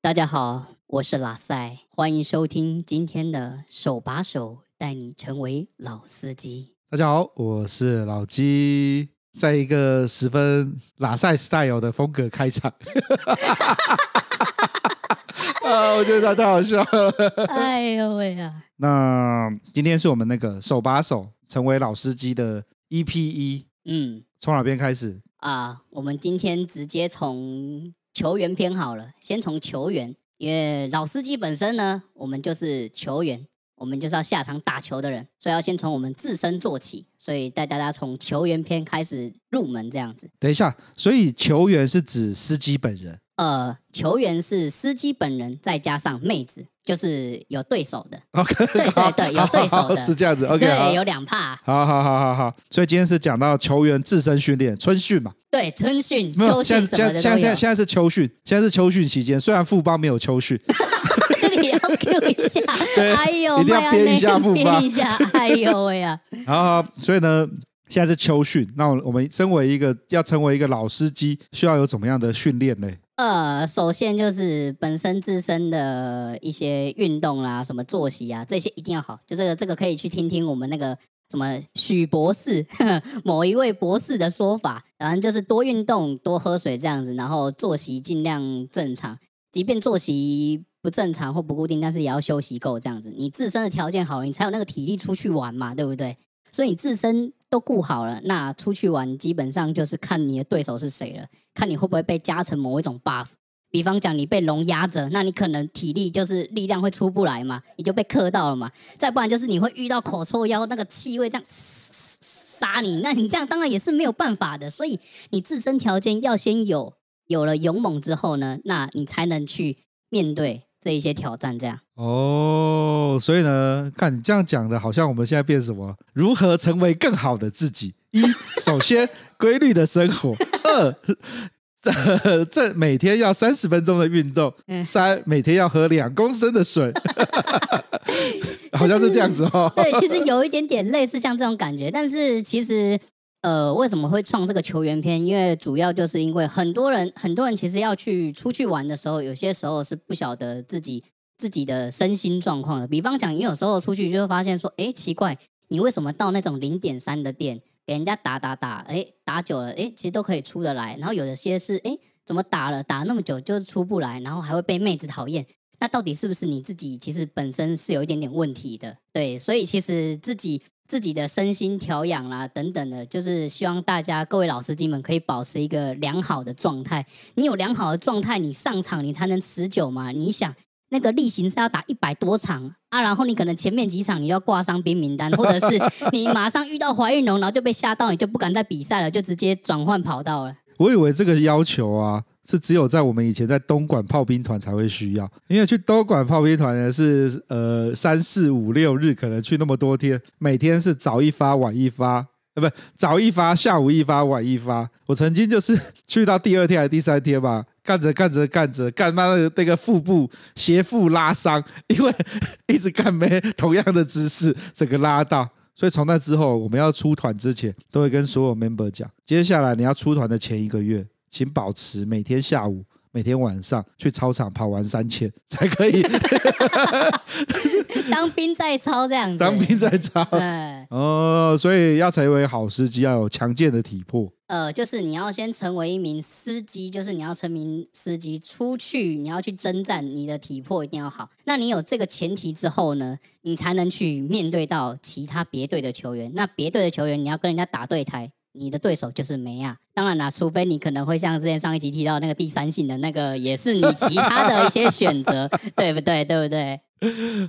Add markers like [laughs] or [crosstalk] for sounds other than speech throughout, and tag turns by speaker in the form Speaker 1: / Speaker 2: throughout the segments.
Speaker 1: 大家好，我是拉塞，欢迎收听今天的手把手带你成为老司机。
Speaker 2: 大家好，我是老鸡，在一个十分拉塞 style 的风格开场。[laughs] 啊，我觉得他太好笑了。
Speaker 1: 哎呦喂呀！
Speaker 2: 那今天是我们那个手把手成为老司机的 EP 一。嗯，从哪边开始
Speaker 1: 啊？我们今天直接从。球员篇好了，先从球员，因为老司机本身呢，我们就是球员，我们就是要下场打球的人，所以要先从我们自身做起，所以带大家从球员篇开始入门这样子。
Speaker 2: 等一下，所以球员是指司机本人？
Speaker 1: 呃，球员是司机本人，再加上妹子。就是有对手的
Speaker 2: ，OK，
Speaker 1: 对对对，有对手的，[laughs]
Speaker 2: 是这样子，OK，
Speaker 1: 对，有两怕，
Speaker 2: 好好好好好，所以今天是讲到球员自身训练，春训嘛，
Speaker 1: 对，春训、秋训什么的都有。现在现在
Speaker 2: 现在是秋训，现在是秋训期间，虽然富邦没有秋训，[laughs]
Speaker 1: 这里要 Q 一下，哎呦，
Speaker 2: 一定要编一下富邦，
Speaker 1: 编一下，哎呦喂呀，[laughs]
Speaker 2: 好好，所以呢，现在是秋训，那我们身为一个要成为一个老司机，需要有怎么样的训练呢？
Speaker 1: 呃，首先就是本身自身的一些运动啦，什么作息啊，这些一定要好。就这个，这个可以去听听我们那个什么许博士 [laughs] 某一位博士的说法。然后就是多运动，多喝水这样子，然后作息尽量正常。即便作息不正常或不固定，但是也要休息够这样子。你自身的条件好了，你才有那个体力出去玩嘛，对不对？所以你自身都顾好了，那出去玩基本上就是看你的对手是谁了，看你会不会被加成某一种 buff。比方讲，你被龙压着，那你可能体力就是力量会出不来嘛，你就被克到了嘛。再不然就是你会遇到口臭妖，那个气味这样杀你，那你这样当然也是没有办法的。所以你自身条件要先有，有了勇猛之后呢，那你才能去面对。这一些挑战，这样
Speaker 2: 哦，所以呢，看你这样讲的，好像我们现在变什么？如何成为更好的自己？一，首先规律的生活；二，这这每天要三十分钟的运动；三，每天要喝两公升的水。[laughs] 好像是这样子哦。
Speaker 1: 对，其实有一点点类似像这种感觉，但是其实。呃，为什么会创这个球员篇？因为主要就是因为很多人，很多人其实要去出去玩的时候，有些时候是不晓得自己自己的身心状况的。比方讲，你有时候出去就会发现说，哎，奇怪，你为什么到那种零点三的店给人家打打打，哎，打久了，哎，其实都可以出得来。然后有的些是，哎，怎么打了打那么久就是出不来，然后还会被妹子讨厌。那到底是不是你自己其实本身是有一点点问题的？对，所以其实自己。自己的身心调养啦，等等的，就是希望大家各位老司机们可以保持一个良好的状态。你有良好的状态，你上场你才能持久嘛。你想那个例行赛要打一百多场啊，然后你可能前面几场你要挂伤兵名单，或者是你马上遇到怀孕龙，然后就被吓到，你就不敢再比赛了，就直接转换跑道了。
Speaker 2: 我以为这个要求啊。是只有在我们以前在东莞炮兵团才会需要，因为去东莞炮兵团呢是呃三四五六日可能去那么多天，每天是早一发晚一发，呃不早一发下午一发晚一发。我曾经就是去到第二天还是第三天吧，干着干着干着干嘛的那个腹部斜腹拉伤，因为一直干没同样的姿势，整个拉到。所以从那之后，我们要出团之前都会跟所有 member 讲，接下来你要出团的前一个月。请保持每天下午、每天晚上去操场跑完三千 [laughs] 才可以。[laughs]
Speaker 1: 当兵在操这样子。
Speaker 2: 当兵在操。对。哦，所以要成为好司机，要有强健的体魄。
Speaker 1: 呃，就是你要先成为一名司机，就是你要成名司机出去，你要去征战，你的体魄一定要好。那你有这个前提之后呢，你才能去面对到其他别队的球员。那别队的球员，你要跟人家打对台。你的对手就是梅亚，当然啦，除非你可能会像之前上一集提到那个第三性的那个，也是你其他的一些 [laughs] 选择，对不对？对不对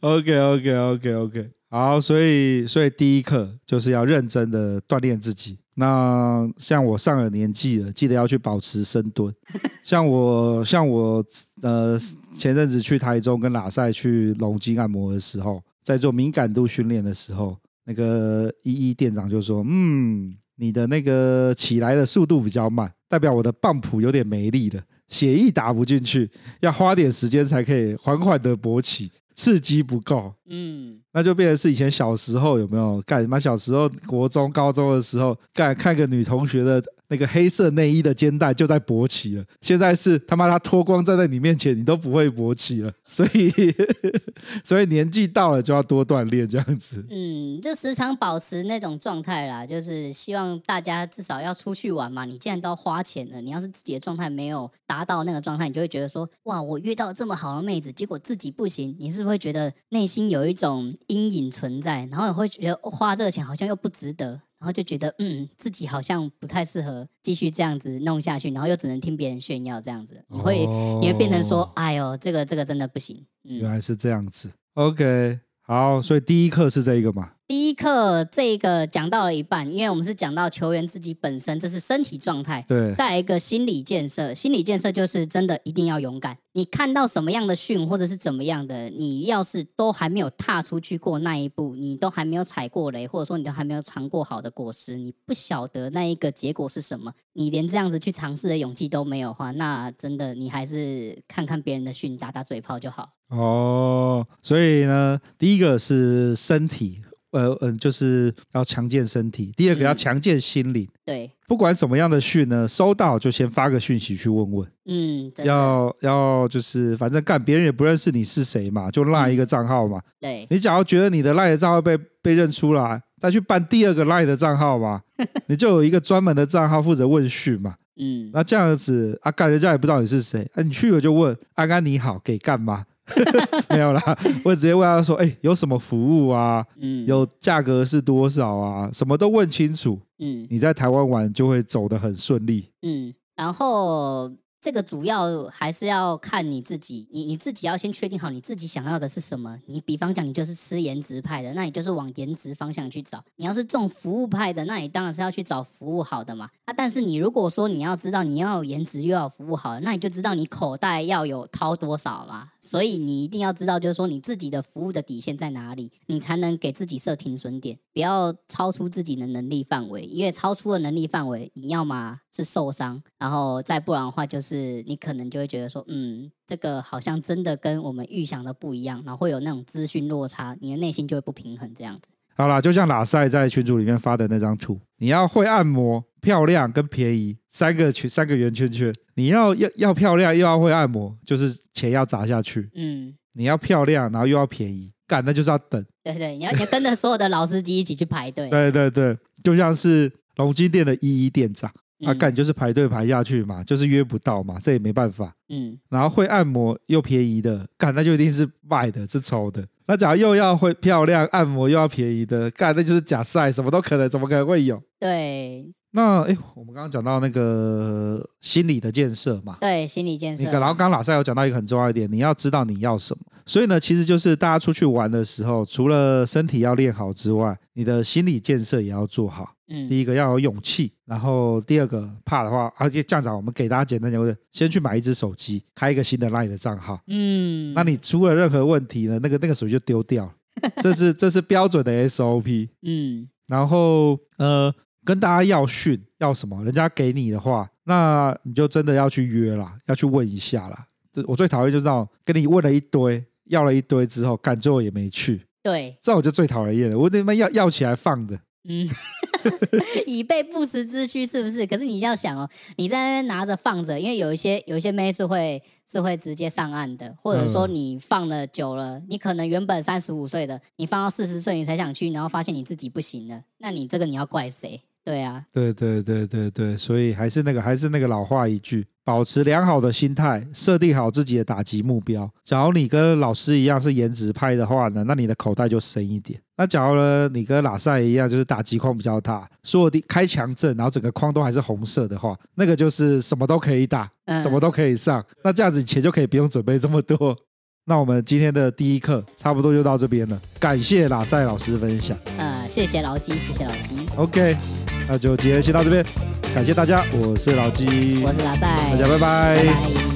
Speaker 2: ？OK OK OK OK，好，所以所以第一课就是要认真的锻炼自己。那像我上了年纪了，记得要去保持深蹲。像我像我呃前阵子去台中跟拉塞去龙筋按摩的时候，在做敏感度训练的时候，那个一一店长就说，嗯。你的那个起来的速度比较慢，代表我的棒谱有点没力了，血液打不进去，要花点时间才可以缓缓的勃起，刺激不够。嗯，那就变成是以前小时候有没有干什么？小时候国中、高中的时候干看个女同学的。那个黑色内衣的肩带就在勃起了，现在是他妈他脱光站在你面前，你都不会勃起了，所以 [laughs] 所以年纪到了就要多锻炼这样子。
Speaker 1: 嗯，就时常保持那种状态啦，就是希望大家至少要出去玩嘛。你既然都要花钱了，你要是自己的状态没有达到那个状态，你就会觉得说，哇，我遇到这么好的妹子，结果自己不行，你是不是会觉得内心有一种阴影存在？然后你会觉得花这个钱好像又不值得。然后就觉得，嗯，自己好像不太适合继续这样子弄下去，然后又只能听别人炫耀这样子，你会，哦、你会变成说，哎呦，这个这个真的不行。嗯，
Speaker 2: 原来是这样子。OK，好，所以第一课是这一个嘛？
Speaker 1: 第一课这个讲到了一半，因为我们是讲到球员自己本身，这是身体状态。
Speaker 2: 对，
Speaker 1: 再一个心理建设，心理建设就是真的一定要勇敢。你看到什么样的训或者是怎么样的，你要是都还没有踏出去过那一步，你都还没有踩过雷，或者说你都还没有尝过好的果实，你不晓得那一个结果是什么，你连这样子去尝试的勇气都没有的话，那真的你还是看看别人的训，打打嘴炮就好。
Speaker 2: 哦，所以呢，第一个是身体。呃嗯，就是要强健身体。第二个要强健心灵。
Speaker 1: 对，
Speaker 2: 不管什么样的讯呢，收到就先发个讯息去问问。
Speaker 1: 嗯，
Speaker 2: 要要就是反正干别人也不认识你是谁嘛，就赖一个账号嘛。
Speaker 1: 嗯、对，
Speaker 2: 你假如觉得你的赖的账号被被认出来，再去办第二个赖的账号嘛，[laughs] 你就有一个专门的账号负责问讯嘛。嗯，那这样子啊，干人家也不知道你是谁，啊，你去了就问安安你好，给干嘛？[laughs] 没有啦，我直接问他说：“哎、欸，有什么服务啊？嗯，有价格是多少啊？什么都问清楚。嗯，你在台湾玩就会走得很顺利。
Speaker 1: 嗯，然后。”这个主要还是要看你自己，你你自己要先确定好你自己想要的是什么。你比方讲，你就是吃颜值派的，那你就是往颜值方向去找；你要是重服务派的，那你当然是要去找服务好的嘛。啊，但是你如果说你要知道你要有颜值又要服务好的，那你就知道你口袋要有掏多少嘛。所以你一定要知道，就是说你自己的服务的底线在哪里，你才能给自己设停损点，不要超出自己的能力范围。因为超出了能力范围，你要么是受伤，然后再不然的话就是。你可能就会觉得说，嗯，这个好像真的跟我们预想的不一样，然后会有那种资讯落差，你的内心就会不平衡这样子。
Speaker 2: 好啦，就像拉塞在群组里面发的那张图，你要会按摩、漂亮跟便宜三个圈，三个圆圈圈。你要要要漂亮又要会按摩，就是钱要砸下去。嗯，你要漂亮，然后又要便宜，干那就是要等。
Speaker 1: 对对，你要你要跟着所有的老司机一起去排队。
Speaker 2: 对对对，就像是龙金店的一一店长。啊，干就是排队排下去嘛，就是约不到嘛，这也没办法。嗯，然后会按摩又便宜的，干那就一定是卖的，是抽的。那假如又要会漂亮按摩又要便宜的，干那就是假赛，什么都可能，怎么可能会有？
Speaker 1: 对。
Speaker 2: 那哎，我们刚刚讲到那个心理的建设嘛，
Speaker 1: 对，心理建设。
Speaker 2: 然后刚刚老赛有讲到一个很重要一点，你要知道你要什么。所以呢，其实就是大家出去玩的时候，除了身体要练好之外，你的心理建设也要做好。嗯，第一个要有勇气，然后第二个怕的话，而且这样子我们给大家简单讲，先去买一支手机，开一个新的 LINE 的账号。嗯，那你出了任何问题呢，那个那个手机就丢掉了。[laughs] 这是这是标准的 SOP。嗯，然后呃。跟大家要讯要什么，人家给你的话，那你就真的要去约啦，要去问一下啦。我最讨厌就是那种跟你问了一堆，要了一堆之后，干最后也没去。
Speaker 1: 对，
Speaker 2: 这我就最讨人厌了。我他妈要要起来放的。嗯，[laughs]
Speaker 1: 以备不时之需是不是？可是你要想哦，你在那边拿着放着，因为有一些有一些妹是会是会直接上岸的，或者说你放了久了，你可能原本三十五岁的，你放到四十岁你才想去，然后发现你自己不行了，那你这个你要怪谁？对啊，
Speaker 2: 对对对对对，所以还是那个还是那个老话一句，保持良好的心态，设定好自己的打击目标。假如你跟老师一样是颜值派的话呢，那你的口袋就深一点。那假如呢，你跟拉塞一样，就是打击框比较大，所有的开强阵，然后整个框都还是红色的话，那个就是什么都可以打，什么都可以上。那这样子钱就可以不用准备这么多。那我们今天的第一课差不多就到这边了，感谢拉塞老师分享。
Speaker 1: 呃，谢谢老鸡，谢谢老鸡。
Speaker 2: OK，那就今天先到这边，感谢大家，我是老鸡，
Speaker 1: 我是拉塞，
Speaker 2: 大家拜拜。拜拜。